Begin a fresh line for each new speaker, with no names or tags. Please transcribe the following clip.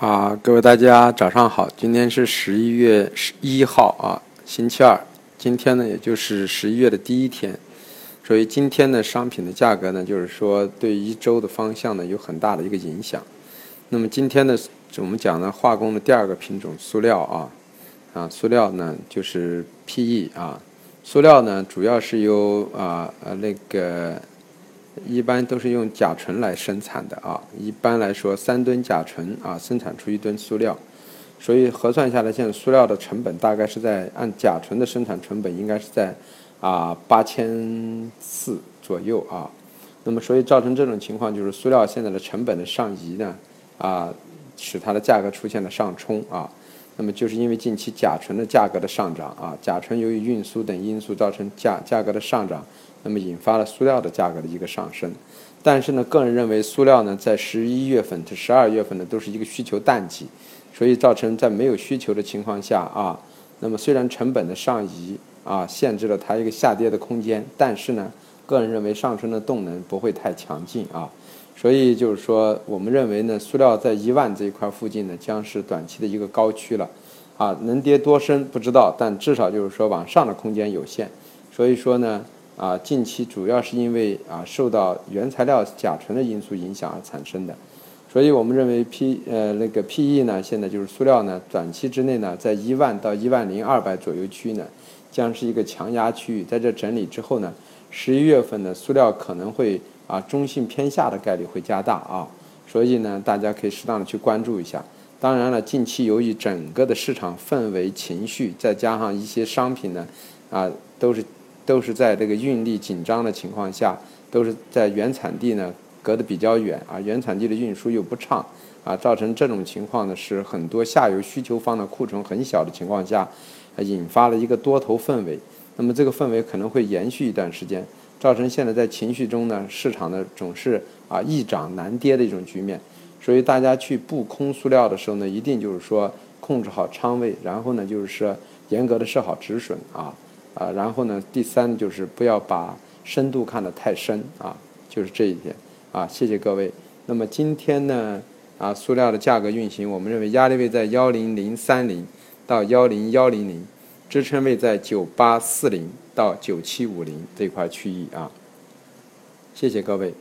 啊，各位大家早上好，今天是十一月十一号啊，星期二。今天呢，也就是十一月的第一天，所以今天的商品的价格呢，就是说对一周的方向呢有很大的一个影响。那么今天呢，我们讲呢化工的第二个品种塑料啊，啊，塑料呢就是 PE 啊，塑料呢主要是由啊呃那个。一般都是用甲醇来生产的啊。一般来说，三吨甲醇啊，生产出一吨塑料，所以核算下来，现在塑料的成本大概是在按甲醇的生产成本应该是在啊八千四左右啊。那么，所以造成这种情况，就是塑料现在的成本的上移呢啊，使它的价格出现了上冲啊。那么，就是因为近期甲醇的价格的上涨啊，甲醇由于运输等因素造成价价格的上涨。那么引发了塑料的价格的一个上升，但是呢，个人认为塑料呢，在十一月份至十二月份呢，都是一个需求淡季，所以造成在没有需求的情况下啊，那么虽然成本的上移啊，限制了它一个下跌的空间，但是呢，个人认为上升的动能不会太强劲啊，所以就是说，我们认为呢，塑料在一万这一块附近呢，将是短期的一个高区了，啊，能跌多深不知道，但至少就是说往上的空间有限，所以说呢。啊，近期主要是因为啊受到原材料甲醇的因素影响而产生的，所以我们认为 P 呃那个 PE 呢，现在就是塑料呢，短期之内呢，在一万到一万零二百左右区呢，将是一个强压区域。在这整理之后呢，十一月份呢，塑料可能会啊中性偏下的概率会加大啊，所以呢，大家可以适当的去关注一下。当然了，近期由于整个的市场氛围情绪，再加上一些商品呢，啊都是。都是在这个运力紧张的情况下，都是在原产地呢隔得比较远啊，原产地的运输又不畅啊，造成这种情况呢是很多下游需求方的库存很小的情况下，引发了一个多头氛围。那么这个氛围可能会延续一段时间，造成现在在情绪中呢，市场呢总是啊易涨难跌的一种局面。所以大家去布空塑料的时候呢，一定就是说控制好仓位，然后呢就是说严格的设好止损啊。啊，然后呢，第三就是不要把深度看得太深啊，就是这一点啊，谢谢各位。那么今天呢，啊，塑料的价格运行，我们认为压力位在幺零零三零到幺零幺零零，支撑位在九八四零到九七五零这块区域啊，谢谢各位。